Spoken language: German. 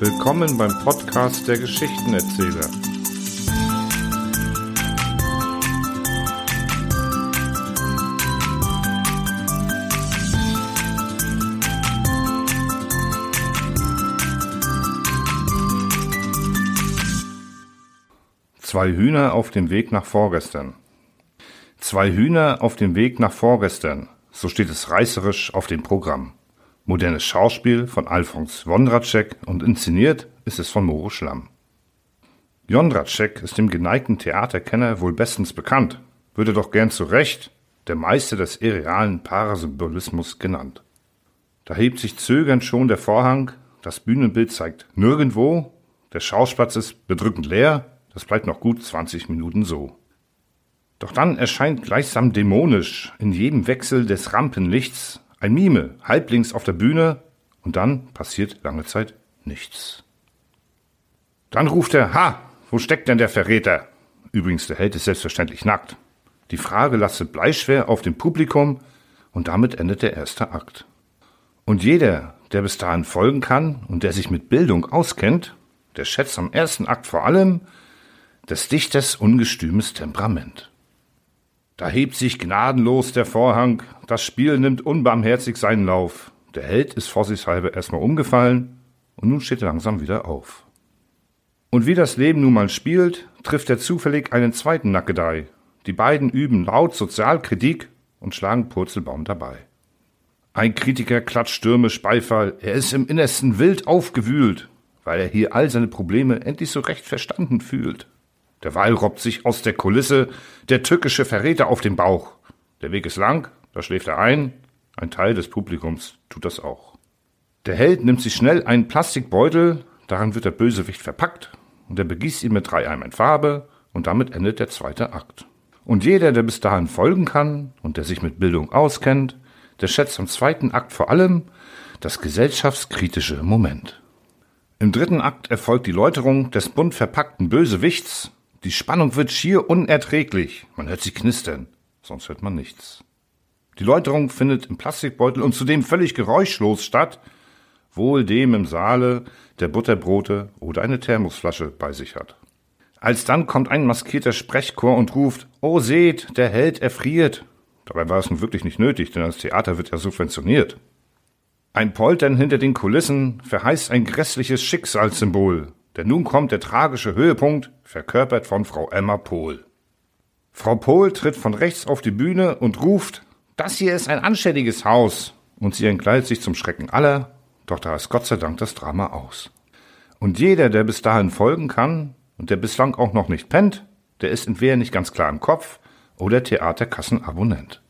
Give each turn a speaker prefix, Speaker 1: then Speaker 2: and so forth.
Speaker 1: Willkommen beim Podcast der Geschichtenerzähler. Zwei Hühner auf dem Weg nach vorgestern. Zwei Hühner auf dem Weg nach vorgestern, so steht es reißerisch auf dem Programm. Modernes Schauspiel von Alfons Wondracek und inszeniert ist es von Moro Schlamm. Jondracek ist dem geneigten Theaterkenner wohl bestens bekannt, würde doch gern zu Recht der Meister des irrealen Parasymbolismus genannt. Da hebt sich zögernd schon der Vorhang, das Bühnenbild zeigt nirgendwo, der Schausplatz ist bedrückend leer, das bleibt noch gut 20 Minuten so. Doch dann erscheint gleichsam dämonisch in jedem Wechsel des Rampenlichts ein Mime, halblinks auf der Bühne, und dann passiert lange Zeit nichts. Dann ruft er, ha, wo steckt denn der Verräter? Übrigens, der Held ist selbstverständlich nackt. Die Frage lastet bleischwer auf dem Publikum, und damit endet der erste Akt. Und jeder, der bis dahin folgen kann und der sich mit Bildung auskennt, der schätzt am ersten Akt vor allem des Dichters ungestümes Temperament. Da hebt sich gnadenlos der Vorhang, das Spiel nimmt unbarmherzig seinen Lauf. Der Held ist vorsichtshalber erstmal umgefallen und nun steht er langsam wieder auf. Und wie das Leben nun mal spielt, trifft er zufällig einen zweiten Nackedei. Die beiden üben laut Sozialkritik und schlagen Purzelbaum dabei. Ein Kritiker klatscht stürmisch Beifall, er ist im Innersten wild aufgewühlt, weil er hier all seine Probleme endlich so recht verstanden fühlt. Derweil robbt sich aus der Kulisse der tückische Verräter auf den Bauch. Der Weg ist lang, da schläft er ein, ein Teil des Publikums tut das auch. Der Held nimmt sich schnell einen Plastikbeutel, daran wird der Bösewicht verpackt, und er begießt ihn mit drei Eimern Farbe, und damit endet der zweite Akt. Und jeder, der bis dahin folgen kann und der sich mit Bildung auskennt, der schätzt am zweiten Akt vor allem das gesellschaftskritische Moment. Im dritten Akt erfolgt die Läuterung des bunt verpackten Bösewichts, die Spannung wird schier unerträglich. Man hört sie knistern, sonst hört man nichts. Die Läuterung findet im Plastikbeutel und zudem völlig geräuschlos statt, wohl dem im Saale, der Butterbrote oder eine Thermosflasche bei sich hat. Alsdann kommt ein maskierter Sprechchor und ruft, Oh seht, der Held erfriert. Dabei war es nun wirklich nicht nötig, denn das Theater wird ja subventioniert. Ein Poltern hinter den Kulissen verheißt ein grässliches Schicksalssymbol, denn nun kommt der tragische Höhepunkt, verkörpert von Frau Emma Pohl. Frau Pohl tritt von rechts auf die Bühne und ruft, das hier ist ein anständiges Haus. Und sie entkleidet sich zum Schrecken aller, doch da ist Gott sei Dank das Drama aus. Und jeder, der bis dahin folgen kann und der bislang auch noch nicht pennt, der ist entweder nicht ganz klar im Kopf oder Theaterkassenabonnent.